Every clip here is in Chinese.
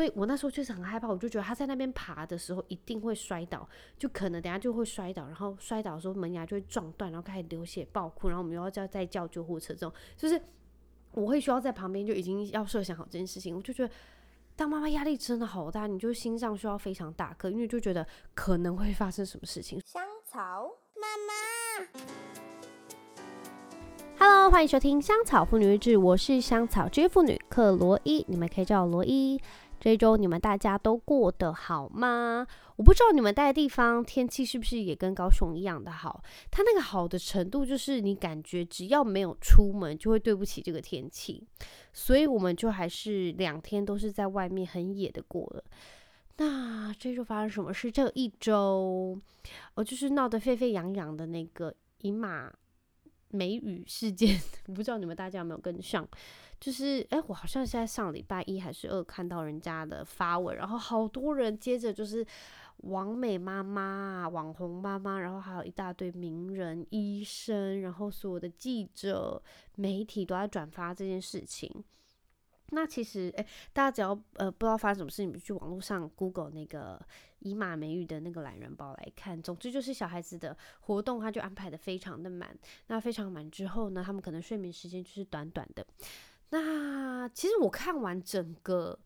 所以我那时候确实很害怕，我就觉得他在那边爬的时候一定会摔倒，就可能等下就会摔倒，然后摔倒的时候门牙就会撞断，然后开始流血爆哭，然后我们又要叫再叫救护车，这种就是我会需要在旁边就已经要设想好这件事情，我就觉得当妈妈压力真的好大，你就心脏需要非常大颗，因为就觉得可能会发生什么事情。香草妈妈，Hello，欢迎收听香草妇女日志，我是香草职业妇女克罗伊，你们可以叫我罗伊。这一周你们大家都过得好吗？我不知道你们待的地方天气是不是也跟高雄一样的好？它那个好的程度就是你感觉只要没有出门就会对不起这个天气，所以我们就还是两天都是在外面很野的过了。那这周发生什么事？这一周哦，就是闹得沸沸扬扬的那个以马美语事件，我不知道你们大家有没有跟上？就是，哎、我好像是在上礼拜一还是二看到人家的发文，然后好多人接着就是网美妈妈、网红妈妈，然后还有一大堆名人、医生，然后所有的记者、媒体都在转发这件事情。那其实，哎、大家只要呃不知道发生什么事，你们去网络上 Google 那个以马美语的那个懒人包来看。总之就是小孩子的活动，他就安排得非常的满。那非常满之后呢，他们可能睡眠时间就是短短的。那其实我看完整个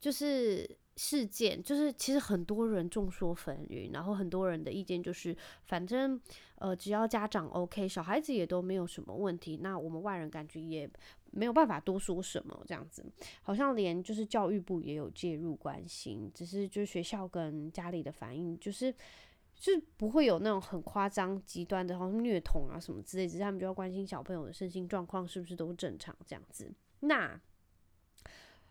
就是事件，就是其实很多人众说纷纭，然后很多人的意见就是，反正呃只要家长 OK，小孩子也都没有什么问题，那我们外人感觉也没有办法多说什么这样子，好像连就是教育部也有介入关心，只是就是学校跟家里的反应就是。就是不会有那种很夸张、极端的，好像虐童啊什么之类，只是他们就要关心小朋友的身心状况是不是都正常这样子。那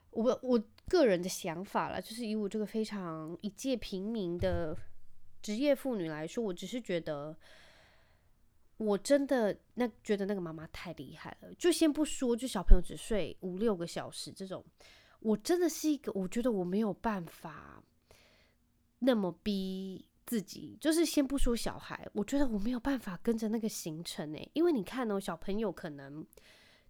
我我个人的想法啦，就是以我这个非常一介平民的职业妇女来说，我只是觉得，我真的那觉得那个妈妈太厉害了。就先不说，就小朋友只睡五六个小时这种，我真的是一个，我觉得我没有办法那么逼。自己就是先不说小孩，我觉得我没有办法跟着那个行程诶，因为你看哦，小朋友可能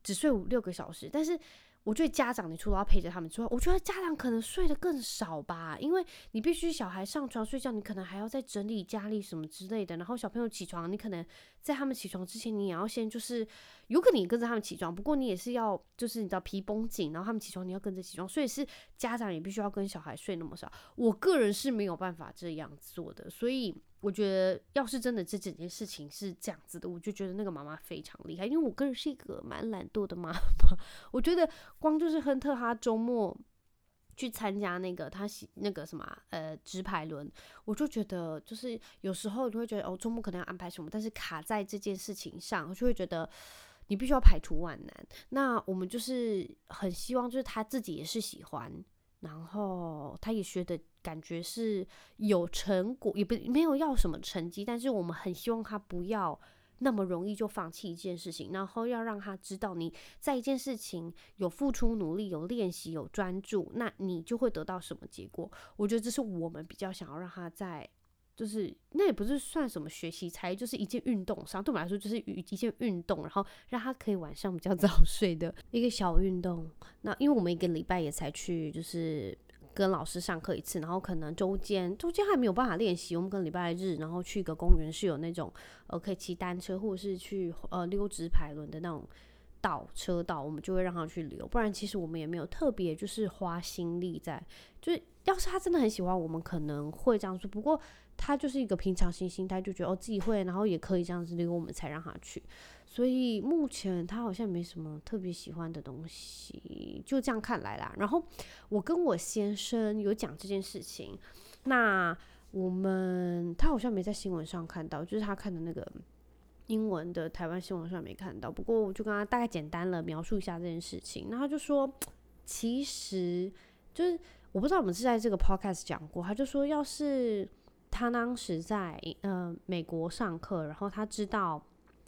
只睡五六个小时，但是。我觉得家长，你除了要陪着他们之外，我觉得家长可能睡得更少吧，因为你必须小孩上床睡觉，你可能还要再整理家里什么之类的。然后小朋友起床，你可能在他们起床之前，你也要先就是，有可能你跟着他们起床，不过你也是要就是你知道皮绷紧，然后他们起床你要跟着起床，所以是家长也必须要跟小孩睡那么少。我个人是没有办法这样做的，所以。我觉得，要是真的这整件事情是这样子的，我就觉得那个妈妈非常厉害，因为我个人是一个蛮懒惰的妈妈。我觉得光就是亨特他周末去参加那个他喜那个什么呃直排轮，我就觉得就是有时候你会觉得哦周末可能要安排什么，但是卡在这件事情上，我就会觉得你必须要排除万难。那我们就是很希望就是他自己也是喜欢。然后他也学的感觉是有成果，也不没有要什么成绩，但是我们很希望他不要那么容易就放弃一件事情，然后要让他知道你在一件事情有付出努力、有练习、有专注，那你就会得到什么结果。我觉得这是我们比较想要让他在。就是那也不是算什么学习才，就是一件运动上，对我们来说就是一件运动，然后让他可以晚上比较早 睡的一个小运动。那因为我们一个礼拜也才去，就是跟老师上课一次，然后可能周间周间还没有办法练习。我们跟礼拜日，然后去一个公园是有那种呃可以骑单车或者是去呃溜直排轮的那种道车道，我们就会让他去溜。不然其实我们也没有特别就是花心力在，就是要是他真的很喜欢，我们可能会这样说。不过。他就是一个平常心心态，就觉得哦自己会，然后也可以这样子溜，我们才让他去。所以目前他好像没什么特别喜欢的东西，就这样看来啦。然后我跟我先生有讲这件事情，那我们他好像没在新闻上看到，就是他看的那个英文的台湾新闻上没看到。不过我就跟他大概简单了描述一下这件事情，然后他就说，其实就是我不知道我们是在这个 podcast 讲过，他就说要是。他当时在呃美国上课，然后他知道，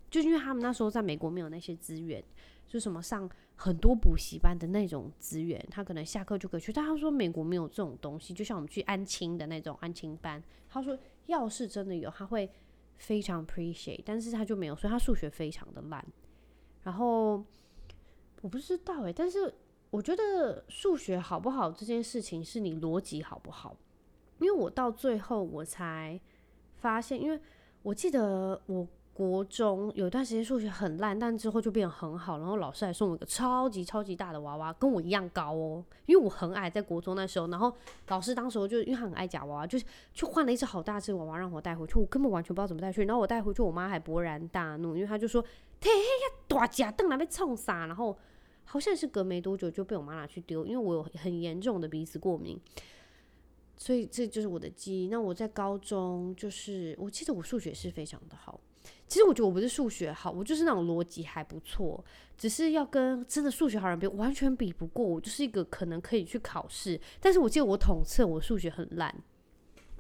就因为他们那时候在美国没有那些资源，就什么上很多补习班的那种资源，他可能下课就可以去。但他说美国没有这种东西，就像我们去安亲的那种安亲班。他说要是真的有，他会非常 appreciate，但是他就没有，所以他数学非常的烂。然后我不知道诶、但是我觉得数学好不好这件事情是你逻辑好不好，因为我到最后我才发现，因为我记得我。国中有一段时间数学很烂，但之后就变得很好。然后老师还送我一个超级超级大的娃娃，跟我一样高哦。因为我很矮，在国中那时候。然后老师当时就因为他很爱假娃娃，就是去换了一只好大只娃娃让我带回去。我根本完全不知道怎么带去。然后我带回去，我妈还勃然大怒，因为她就说：“嘿嘿呀，大假凳来被冲傻。”然后好像是隔没多久就被我妈拿去丢，因为我有很严重的鼻子过敏。所以这就是我的记忆。那我在高中就是，我记得我数学是非常的好。其实我觉得我不是数学好，我就是那种逻辑还不错，只是要跟真的数学好人比，完全比不过。我就是一个可能可以去考试，但是我记得我统测我数学很烂，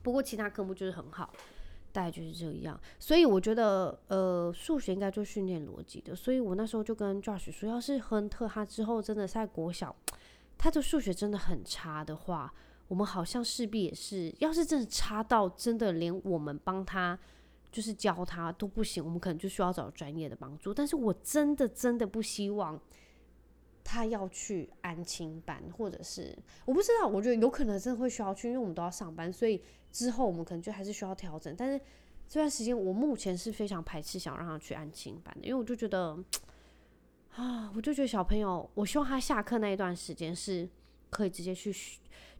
不过其他科目就是很好，大概就是这样。所以我觉得，呃，数学应该就训练逻辑的。所以我那时候就跟 Josh 说，要是亨特他之后真的在国小，他的数学真的很差的话，我们好像势必也是，要是真的差到真的连我们帮他。就是教他都不行，我们可能就需要找专业的帮助。但是我真的真的不希望他要去安亲班，或者是我不知道，我觉得有可能真的会需要去，因为我们都要上班，所以之后我们可能就还是需要调整。但是这段时间我目前是非常排斥想让他去安亲班的，因为我就觉得啊，我就觉得小朋友，我希望他下课那一段时间是可以直接去，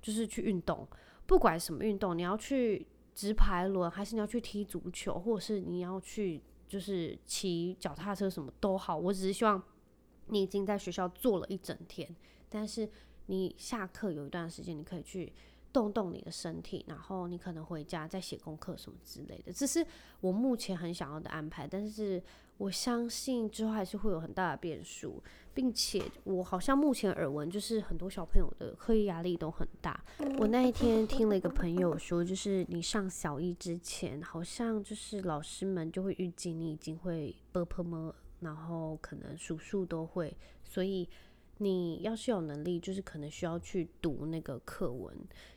就是去运动，不管什么运动，你要去。直排轮，还是你要去踢足球，或者是你要去就是骑脚踏车，什么都好。我只是希望你已经在学校坐了一整天，但是你下课有一段时间，你可以去动动你的身体，然后你可能回家再写功课什么之类的。这是我目前很想要的安排，但是我相信之后还是会有很大的变数并且我好像目前耳闻就是很多小朋友的课业压力都很大。我那一天听了一个朋友说就是你上小一之前好像就是老师们就会预计你已经会不碰么然后可能数数都会所以你要是有能力就是可能需要去读那个课文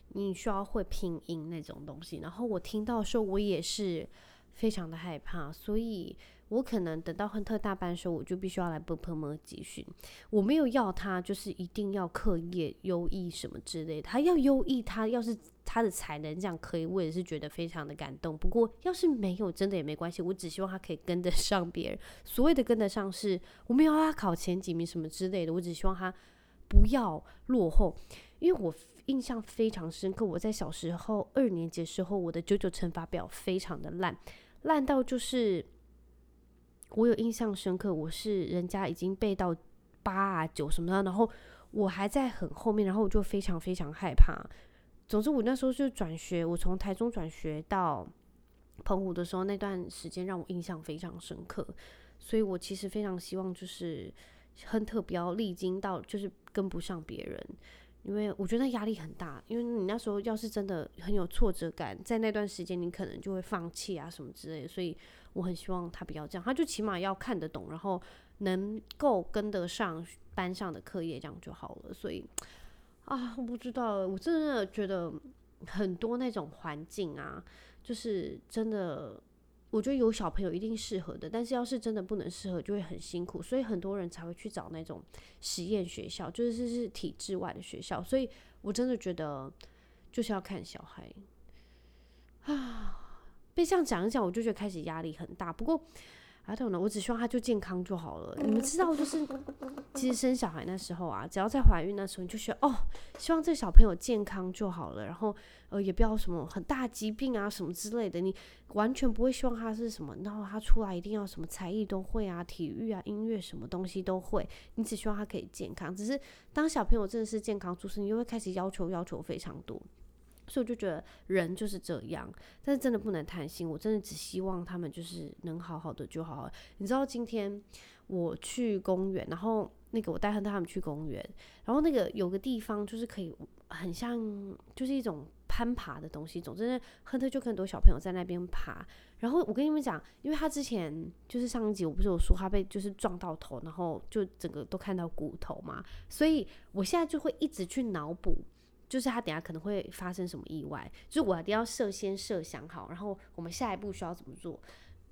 你需要会拼音那种东西。然后我听到时候我也是非常的害怕所以我可能等到亨特大班的时候我就必须要来奔朋友集训。我没有要他就是一定要课业优异什么之类他要优异他要是他的才能这样可以我也是觉得非常的感动。不过要是没有真的也没关系我只希望他可以跟得上别人。所谓的跟得上是我没有要他考前几名什么之类的我只希望他不要落后。因为我印象非常深刻我在小时候二年级的时候我的九九乘法表非常的烂烂到就是我有印象深刻，我是人家已经背到八啊九什么的，然后我还在很后面，然后我就非常非常害怕。总之，我那时候就转学，我从台中转学到澎湖的时候，那段时间让我印象非常深刻。所以我其实非常希望，就是亨特不要历经到就是跟不上别人，因为我觉得压力很大。因为你那时候要是真的很有挫折感，在那段时间你可能就会放弃啊什么之类的，所以。我很希望他不要这样，他就起码要看得懂，然后能够跟得上班上的课业，这样就好了。所以啊，我不知道，我真的觉得很多那种环境啊，就是真的，我觉得有小朋友一定适合的，但是要是真的不能适合，就会很辛苦。所以很多人才会去找那种实验学校，就是是体制外的学校。所以我真的觉得就是要看小孩啊。被这样讲一讲，我就觉得开始压力很大。不过，I don't know，我只希望他就健康就好了。你们知道，就是 其实生小孩那时候啊，只要在怀孕那时候，你就觉得哦，希望这个小朋友健康就好了。然后呃，也不要什么很大疾病啊什么之类的。你完全不会希望他是什么，然后他出来一定要什么才艺都会啊，体育啊、音乐什么东西都会。你只希望他可以健康。只是当小朋友真的是健康出生，你就会开始要求要求非常多。所以我就觉得人就是这样，但是真的不能贪心。我真的只希望他们就是能好好的就好好。你知道今天我去公园，然后那个我带亨特他们去公园，然后那个有个地方就是可以很像就是一种攀爬的东西。总之呢，亨特就很多小朋友在那边爬。然后我跟你们讲，因为他之前就是上一集我不是有说他被就是撞到头，然后就整个都看到骨头嘛，所以我现在就会一直去脑补。就是他等下可能会发生什么意外，就是我一定要设先设想好，然后我们下一步需要怎么做。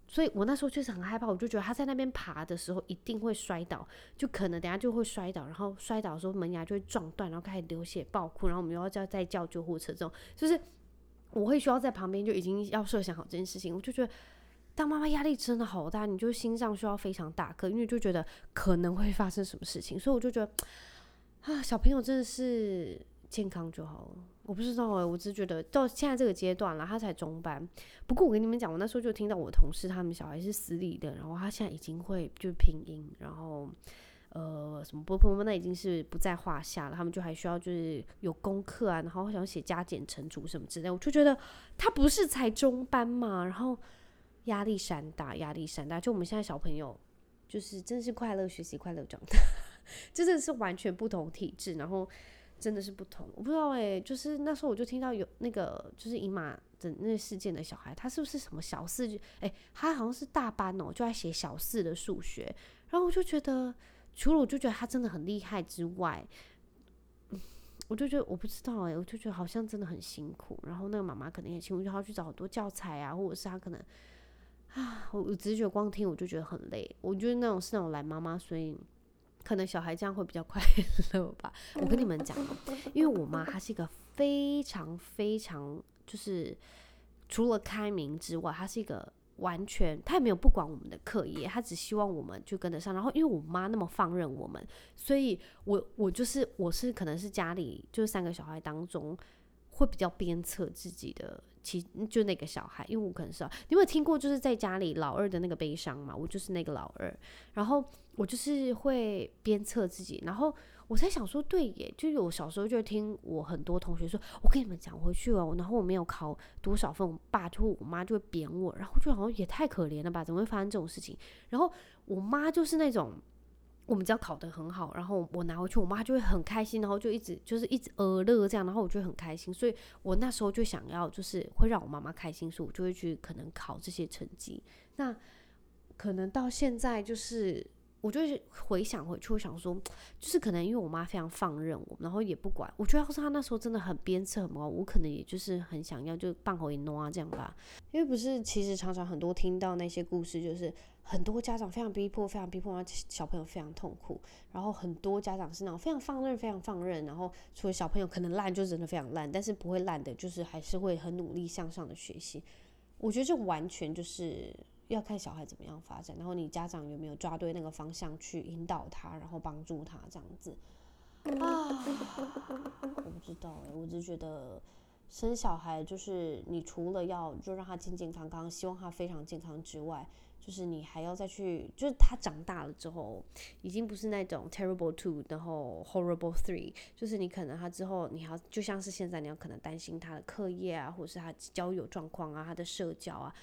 所以我那时候确实很害怕，我就觉得他在那边爬的时候一定会摔倒，就可能等下就会摔倒，然后摔倒的时候门牙就会撞断，然后开始流血爆哭，然后我们又要叫再叫救护车，这种就是我会需要在旁边就已经要设想好这件事情，我就觉得当妈妈压力真的好大，你就心脏需要非常大颗，因为就觉得可能会发生什么事情，所以我就觉得啊，小朋友真的是健康就好了。我不知道哎、我只觉得到现在这个阶段了，他才中班。不过我跟你们讲，我那时候就听到我同事他们小孩是私立的，然后他现在已经会就是拼音，然后呃什么波波那已经是不在话下了。他们就还需要就是有功课啊，然后想写加减乘除什么之类。我就觉得他不是才中班嘛，然后压力山大，压力山大。就我们现在小朋友就是真是快乐学习，快乐长大，真的是完全不同体质，然后。真的是不同，我不知道哎、欸，就是那时候我就听到有那个就是姨妈的那事件的小孩，他是不是什么小四？哎、欸，他好像是大班哦、就在写小四的数学。然后我就觉得，除了我就觉得他真的很厉害之外，嗯，我就觉得我不知道哎、欸，我就觉得好像真的很辛苦。然后那个妈妈可能也辛苦，就要去找很多教材啊，或者是他可能啊，我我只是觉光听我就觉得很累。我觉得那种是那种懒妈妈，所以。可能小孩这样会比较快 乐吧。我跟你们讲，因为我妈她是一个非常非常，就是除了开明之外，她是一个完全她也没有不管我们的课业，她只希望我们就跟得上。然后因为我妈那么放任我们，所以我我就是我是可能是家里就是三个小孩当中会比较鞭策自己的。其就那个小孩，因为我可能是，你有听过就是在家里老二的那个悲伤嘛？我就是那个老二，然后我就是会鞭策自己，然后我才想说，对耶，就有小时候就听我很多同学说，我跟你们讲，回去哦，然后我没有考多少分，我爸就我妈就会扁我，然后就好像也太可怜了吧？怎么会发生这种事情？然后我妈就是那种。我们只要考得很好，然后我拿回去，我妈就会很开心，然后就一直就是一直呃乐这样，然后我就很开心，所以我那时候就想要就是会让我妈妈开心，所以我就会去可能考这些成绩。那可能到现在就是。我就回想回去，我想说，就是可能因为我妈非常放任我，然后也不管。我觉得要是她那时候真的很鞭策很高，我可能也就是很想要就放口一弄啊这样吧。因为不是，其实常常很多听到那些故事，就是很多家长非常逼迫，非常逼迫，小朋友非常痛苦。然后很多家长是那种非常放任，非常放任。然后除了小朋友可能烂，就真的非常烂，但是不会烂的，就是还是会很努力向上的学习。我觉得这完全就是。要看小孩怎么样发展，然后你家长有没有抓对那个方向去引导他，然后帮助他这样子啊？我不知道哎、我只觉得生小孩就是你除了要就让他健健康康，希望他非常健康之外，就是你还要再去，就是他长大了之后，已经不是那种 terrible two，然后 horrible three，就是你可能他之后你要就像是现在你要可能担心他的课业啊，或者是他交友状况啊，他的社交啊。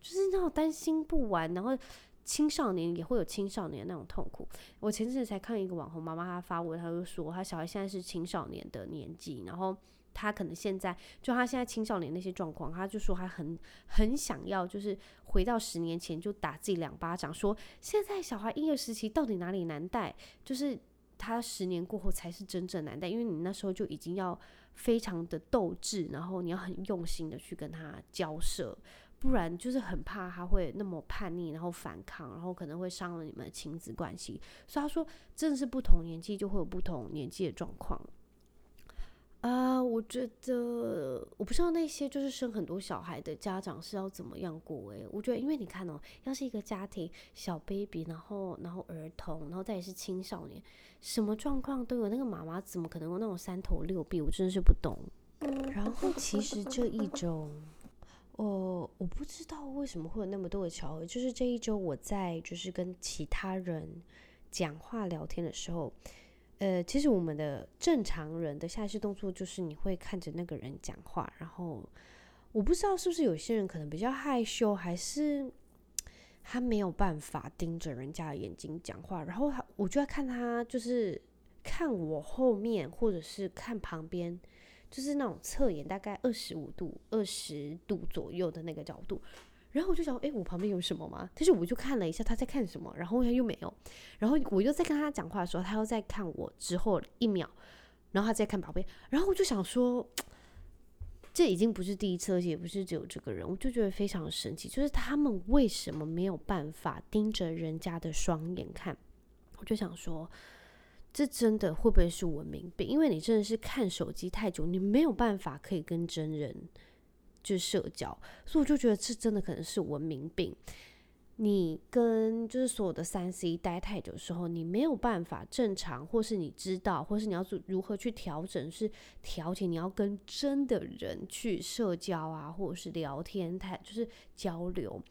就是那种担心不完，然后青少年也会有青少年那种痛苦。我前阵子才看一个网红妈妈，她发文，她就说她小孩现在是青少年的年纪，然后她可能现在就她现在青少年那些状况，她就说她很很想要，就是回到十年前就打自己两巴掌，说现在小孩婴儿时期到底哪里难带？就是他十年过后才是真正难带，因为你那时候就已经要非常的斗志，然后你要很用心的去跟他交涉。不然就是很怕他会那么叛逆，然后反抗，然后可能会伤了你们的亲子关系。所以他说，真的是不同年纪就会有不同年纪的状况。啊、呃，我觉得我不知道那些就是生很多小孩的家长是要怎么样过诶，我觉得，因为你看哦，要是一个家庭小 baby，然后然后儿童，然后再也是青少年，什么状况都有，那个妈妈怎么可能有那种三头六臂？我真的是不懂。然后其实这一周。呃，我不知道为什么会有那么多的巧合。就是这一周我在就是跟其他人讲话聊天的时候，呃，其实我们的正常人的下意识动作就是你会看着那个人讲话。然后我不知道是不是有些人可能比较害羞，还是他没有办法盯着人家的眼睛讲话。然后他，我就在看他，就是看我后面，或者是看旁边。就是那种侧眼，大概二十五度、二十度左右的那个角度，然后我就想，诶，我旁边有什么吗？但是我就看了一下他在看什么，然后他又没有，然后我又在跟他讲话的时候，他又在看我之后一秒，然后他在看旁边，然后我就想说，这已经不是第一次，而且也不是只有这个人，我就觉得非常神奇，就是他们为什么没有办法盯着人家的双眼看？我就想说，这真的会不会是文明病？因为你真的是看手机太久，你没有办法可以跟真人就社交，所以我就觉得这真的可能是文明病。你跟就是所有的三 C 待太久的时候，你没有办法正常，或是你知道，或是你要如何去调整，是调节你要跟真的人去社交啊，或者是聊天，太就是交流。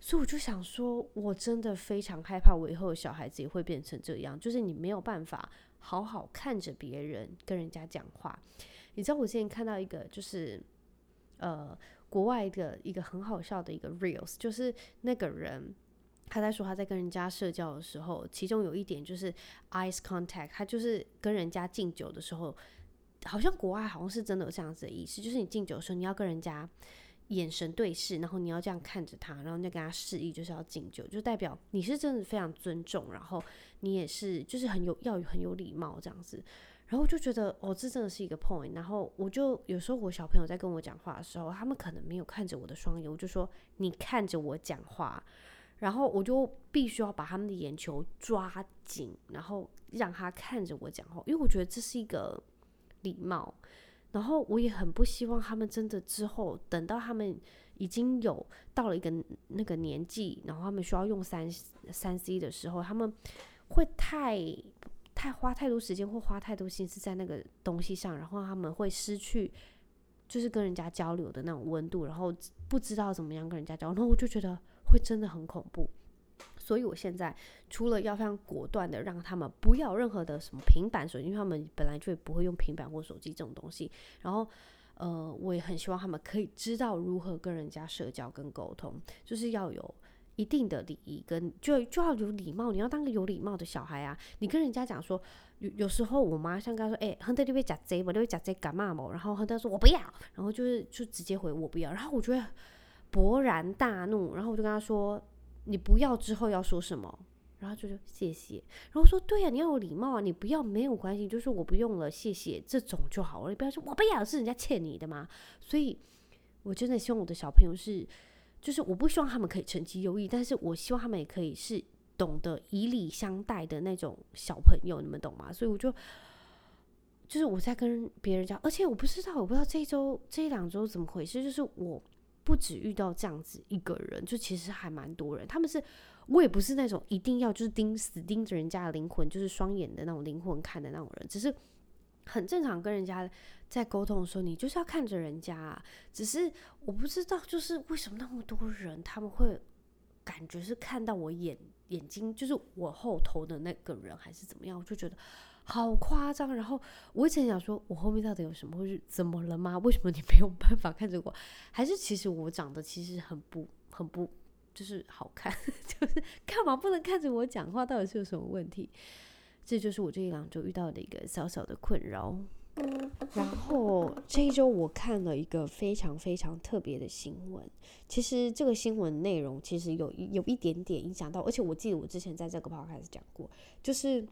所以我就想说，我真的非常害怕，我以后的小孩子也会变成这样，就是你没有办法好好看着别人跟人家讲话。你知道我之前看到一个，就是呃。国外的一个很好笑的一个 reels，就是那个人他在说他在跟人家社交的时候，其中有一点就是 eye contact，他就是跟人家敬酒的时候，好像国外好像是真的有这样子的意思，就是你敬酒的时候，你要跟人家眼神对视，然后你要这样看着他，然后再跟他示意就是要敬酒，就代表你是真的非常尊重，然后你也是就是很有要很有礼貌这样子。然后就觉得，哦，这真的是一个 point。然后我就有时候我小朋友在跟我讲话的时候，他们可能没有看着我的双眼，我就说你看着我讲话，然后我就必须要把他们的眼球抓紧，然后让他看着我讲话，因为我觉得这是一个礼貌。然后我也很不希望他们真的之后等到他们已经有到了一个那个年纪，然后他们需要用三三 C 的时候，他们会太。太花太多时间或花太多心思在那个东西上，然后他们会失去就是跟人家交流的那种温度，然后不知道怎么样跟人家交流，然后我就觉得会真的很恐怖。所以我现在除了要非常果断的让他们不要任何的什么平板手机，因为他们本来就不会用平板或手机这种东西，然后呃，我也很希望他们可以知道如何跟人家社交跟沟通，就是要有。一定的礼仪跟就就要有礼貌，你要当个有礼貌的小孩啊！你跟人家讲说，有有时候我妈像刚说，哎、亨德你会讲贼不？你会讲贼干嘛嘛？然后亨德说我不要，然后就是就直接回我不要，然后我觉得勃然大怒，然后我就跟他说，你不要之后要说什么？然后就说谢谢，然后说对呀、啊，你要有礼貌啊，你不要没有关系，就是我不用了，谢谢这种就好了，你不要说我不要，是人家欠你的嘛。所以我真的希望我的小朋友是。就是我不希望他们可以成绩优异，但是我希望他们也可以是懂得以礼相待的那种小朋友，你们懂吗？所以我就就是我在跟别人讲，而且我不知道，我不知道这一周这一两周怎么回事，就是我不止遇到这样子一个人，就其实还蛮多人，他们是我也不是那种一定要就是盯死盯着人家的灵魂，就是双眼的那种灵魂看的那种人，只是。很正常，跟人家在沟通的时候，你就是要看着人家啊。只是我不知道，就是为什么那么多人他们会感觉是看到我眼眼睛，就是我后头的那个人，还是怎么样？我就觉得好夸张。然后我一直想说，我后面到底有什么，或是怎么了吗？为什么你没有办法看着我？还是其实我长得其实很不很不就是好看？就是干嘛不能看着我讲话？到底是有什么问题？这就是我这一两周遇到的一个小小的困扰。然后这一周我看了一个非常非常特别的新闻。其实这个新闻内容其实有有一点点影响到，而且我记得我之前在这个 podcast 讲过，就是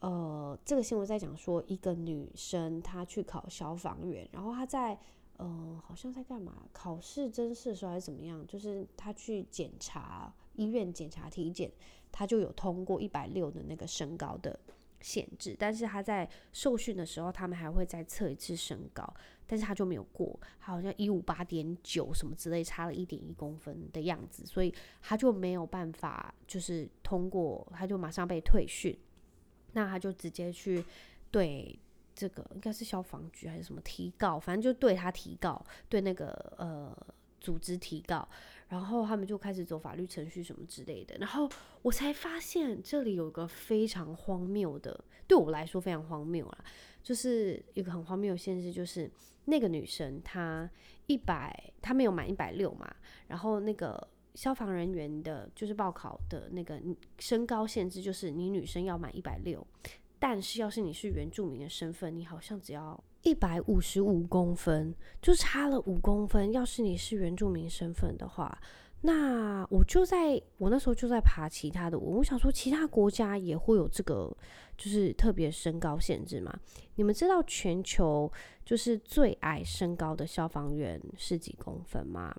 呃，这个新闻在讲说一个女生她去考消防员，然后她在呃好像在干嘛？考试甄试的时候还是怎么样？就是她去检查医院检查体检，她就有通过一百六的那个身高的。限制，但是她在受训的时候，他们还会再测一次身高，但是她就没有过，好像一五八点九什么之类，差了一点一公分的样子，所以她就没有办法，就是通过，她就马上被退训，那他就直接去对这个应该是消防局还是什么提告，反正就对他提告，对那个呃组织提告。然后他们就开始走法律程序什么之类的，然后我才发现这里有个非常荒谬的，对我来说非常荒谬啊，就是一个很荒谬的现实，就是那个女生她一百，她没有满一百六嘛，然后那个消防人员的，就是报考的那个身高限制，就是你女生要满一百六，但是要是你是原住民的身份，你好像只要。一百五十五公分，就差了五公分。要是你是原住民身份的话，那我就在我那时候就在爬其他的，我想说其他国家也会有这个，就是特别身高限制嘛？你们知道全球就是最矮身高的消防员是几公分吗？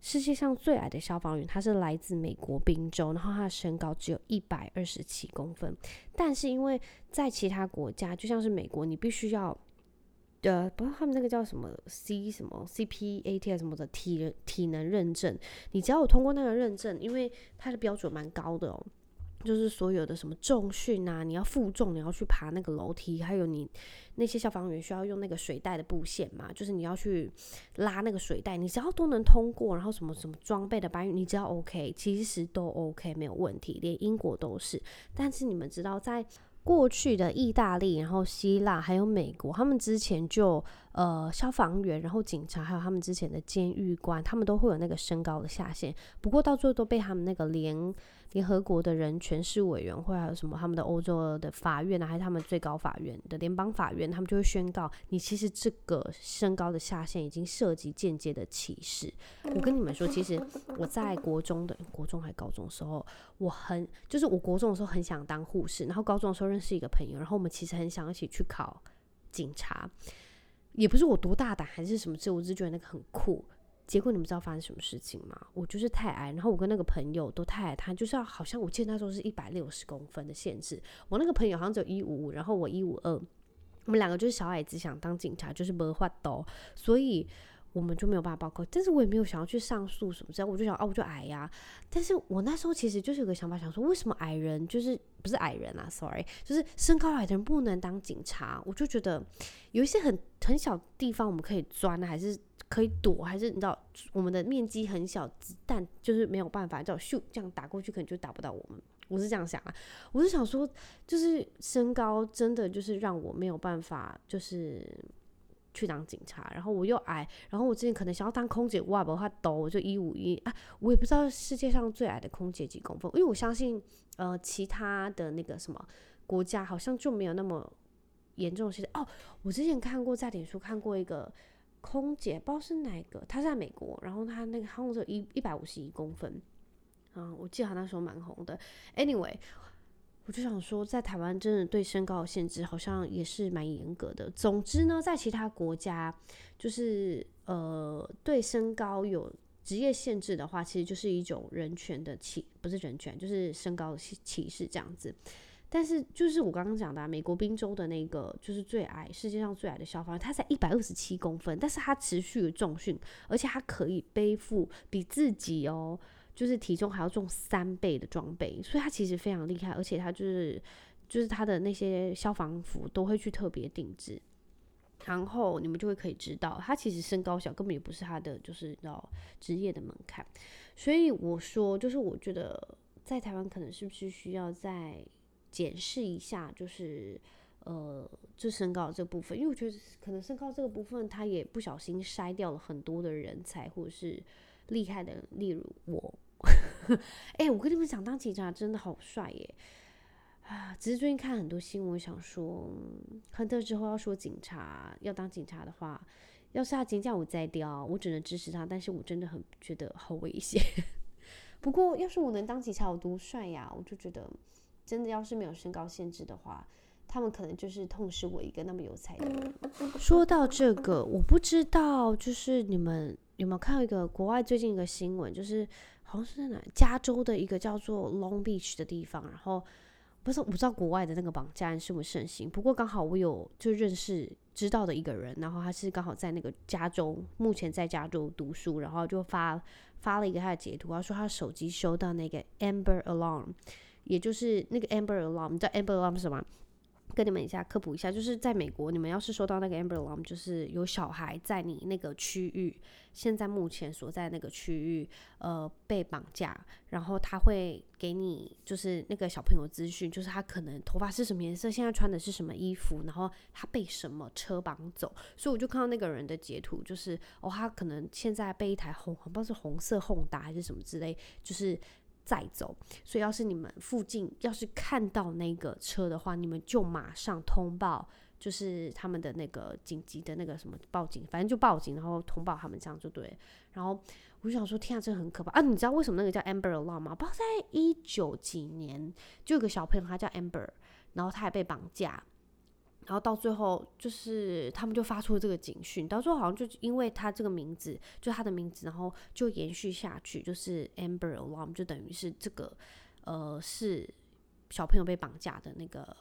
世界上最矮的消防员他是来自美国宾州，然后他的身高只有一百二十七公分，但是因为在其他国家，就像是美国，你必须要。呃，不知道他们那个叫什么 C 什么 CPAT 什么的体体能认证，你只要有通过那个认证，因为它的标准蛮高的哦，就是所有的什么重训啊，你要负重，你要去爬那个楼梯，还有你那些消防员需要用那个水带的布线嘛，就是你要去拉那个水带，你只要都能通过，然后什么什么装备的搬运，你只要 OK，其实都 OK 没有问题，连英国都是。但是你们知道在过去的意大利，然后希腊，还有美国，他们之前就呃消防员，然后警察，还有他们之前的监狱官，他们都会有那个身高的下限。不过到最后都被他们那个联联合国的人权事委员会，还有什么他们的欧洲的法院啊，还是他们最高法院的联邦法院，他们就会宣告，你其实这个身高的下限已经涉及间接的歧视。我跟你们说，其实我在国中的国中还高中的时候，我很就是我国中的时候很想当护士，然后高中的时候认识一个朋友，然后我们其实很想一起去考警察，也不是我多大胆还是什么事，我只觉得那个很酷。结果你们知道发生什么事情吗？我就是太矮，然后我跟那个朋友都太矮，他就是要好像我记得那时候是一百六十公分的限制，我那个朋友好像只有一五五，然后我一五二，我们两个就是小矮子想当警察，就是没法度，所以我们就没有办法报考。但是我也没有想要去上诉什么之类，我就想啊，我就矮呀。但是我那时候其实就是有个想法，想说为什么矮人就是不是矮人啊？Sorry，就是身高矮的人不能当警察？我就觉得有一些很很小地方我们可以钻，还是。可以躲，还是你知道我们的面积很小，子弹就是没有办法叫咻这样打过去，可能就打不到我们。我是这样想啊，我是想说，就是身高真的就是让我没有办法，就是去当警察。然后我又矮，然后我之前可能想要当空姐，哇，不怕抖，我就一五一啊，我也不知道世界上最矮的空姐几公分，因为我相信呃其他的那个什么国家好像就没有那么严重。其实哦，我之前看过在脸书看过一个。空姐不知道是哪个，她在美国，然后她那个好像只有一一百五十一公分，啊，我记得她那时候蛮红的。Anyway，我就想说，在台湾真的对身高的限制好像也是蛮严格的。总之呢，在其他国家，就是呃对身高有职业限制的话，其实就是一种人权的歧，不是人权，就是身高的歧视这样子。但是就是我刚刚讲的、美国宾州的那个就是最矮，世界上最矮的消防员，他才一百二十七公分，但是他持续重训，而且他可以背负比自己哦，就是体重还要重三倍的装备，所以他其实非常厉害，而且他就是就是他的那些消防服都会去特别定制，然后你们就会可以知道，他其实身高小根本也不是他的就是要职业的门槛，所以我说就是我觉得在台湾可能是不是需要再。检视一下，就是呃，就身高这部分，因为我觉得可能身高这个部分，他也不小心筛掉了很多的人才，或者是厉害的，例如我。哎、我跟你们讲，当警察真的好帅耶！啊，只是最近看很多新闻，想说，很多之后要说警察要当警察的话，要是他今天叫我再雕，我只能支持他，但是我真的很觉得好危险。不过，要是我能当警察，我多帅呀！我就觉得。真的要是没有身高限制的话，他们可能就是痛失我一个那么有才的人。说到这个，我不知道，就是你们有没有看到一个国外最近一个新闻，就是好像是在哪加州的一个叫做 Long Beach 的地方，然后不是我不知道国外的那个绑架案是不是盛行，不过刚好我有就认识知道的一个人，然后他是刚好在那个加州，目前在加州读书，然后就发发了一个他的截图，他说他手机收到那个 Amber Alarm。也就是那个 Amber Alarm，你知道 Amber Alarm 是什么？跟你们一下科普一下，就是在美国，你们要是收到那个 Amber Alarm，就是有小孩在你那个区域，现在目前所在那个区域，呃，被绑架，然后他会给你就是那个小朋友资讯，就是他可能头发是什么颜色，现在穿的是什么衣服，然后他被什么车绑走，所以我就看到那个人的截图，就是哦，他可能现在被一台红，不知道是红色轰达还是什么之类，就是。再走，所以要是你们附近要是看到那个车的话，你们就马上通报就是他们的那个紧急的那个什么报警，反正就报警，然后通报他们这样就对。然后我就想说，天啊，这很可怕啊！你知道为什么那个叫 Amber Alarm 吗？不知道在一九几年，就有个小朋友他叫 Amber，然后他还被绑架，然后到最后就是他们就发出了这个警讯，到最后好像就因为他这个名字，就他的名字，然后就延续下去，就是 Amber Alarm，就等于是这个呃是小朋友被绑架的那个。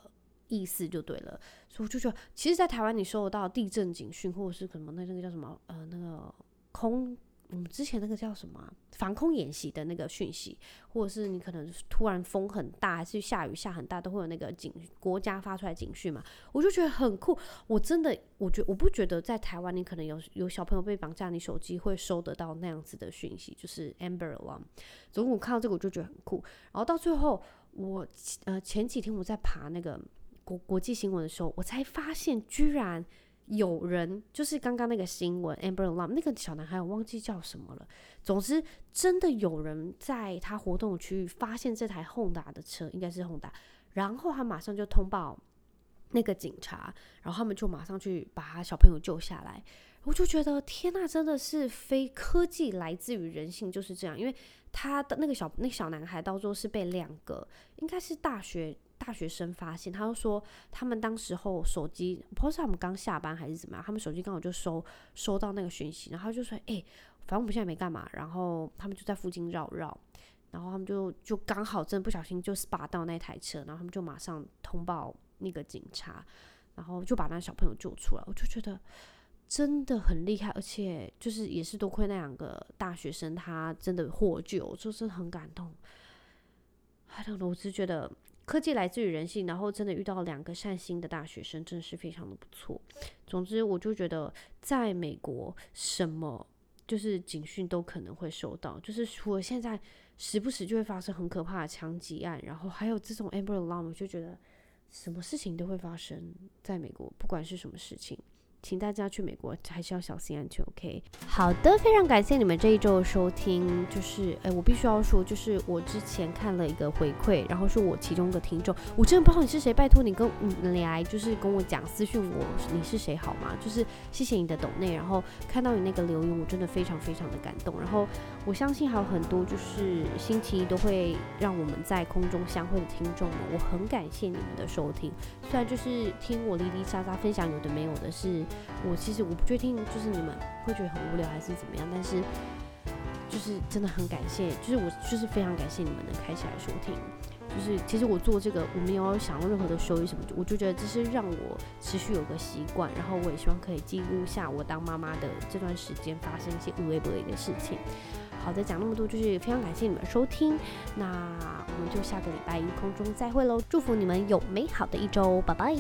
意思就对了，所以我就觉得，其实，在台湾你收到地震警讯，或者是什么那那个叫什么呃那个空，我们之前那个叫什么防空演习的那个讯息，或者是你可能突然风很大，还是下雨下很大，都会有那个警国家发出来警讯嘛，我就觉得很酷。我真的，我觉我不觉得在台湾你可能有有小朋友被绑架，你手机会收得到那样子的讯息，就是 Amber Alarm。总之我看到这个我就觉得很酷。然后到最后，我呃前几天我在爬那个。国国际新闻的时候，我才发现居然有人就是刚刚那个新闻 Amber Lam 那个小男孩，我忘记叫什么了。总之，真的有人在他活动区域发现这台 Honda 的车，应该是 Honda，然后他马上就通报那个警察，然后他们就马上去把他小朋友救下来。我就觉得天呐，真的是非科技来自于人性就是这样，因为他的那个小那个小男孩到时候是被两个应该是大学。大学生发现，他就说他们当时候手机，不知道是他们刚下班还是怎么样，他们手机刚好就收收到那个讯息，然后就说：“哎、反正我们现在没干嘛。”然后他们就在附近绕绕，然后他们就就刚好真的不小心就 spot 到那台车，然后他们就马上通报那个警察，然后就把那小朋友救出来。我就觉得真的很厉害，而且就是也是多亏那两个大学生，他真的获救，就是很感动。I don't know，我只觉得。科技来自于人性，然后真的遇到两个善心的大学生，真的是非常的不错。总之，我就觉得在美国，什么就是警讯都可能会收到，就是除了现在时不时就会发生很可怕的枪击案，然后还有这种 Amber Alarm，我就觉得什么事情都会发生在美国，不管是什么事情。请大家去美国还是要小心安全，OK？好的，非常感谢你们这一周的收听。就是，哎，我必须要说，就是我之前看了一个回馈，然后是我其中一个听众，我真的不知道你是谁，拜托你跟你来，就是跟我讲私讯我你是谁好吗？就是谢谢你的抖内，然后看到你那个留言，我真的非常非常的感动。然后我相信还有很多就是星期一都会让我们在空中相会的听众们，我很感谢你们的收听。虽然就是听我哩哩沙沙分享有的没有的是。我其实我不确定，就是你们会觉得很无聊还是怎么样，但是就是真的很感谢，就是我就是非常感谢你们能开起来收听。就是其实我做这个我没有想要任何的收益什么，我就觉得这是让我持续有个习惯，然后我也希望可以记录下我当妈妈的这段时间发生一些无微不微的事情。好的，讲那么多就是非常感谢你们收听，那我们就下个礼拜一空中再会喽，祝福你们有美好的一周，拜拜。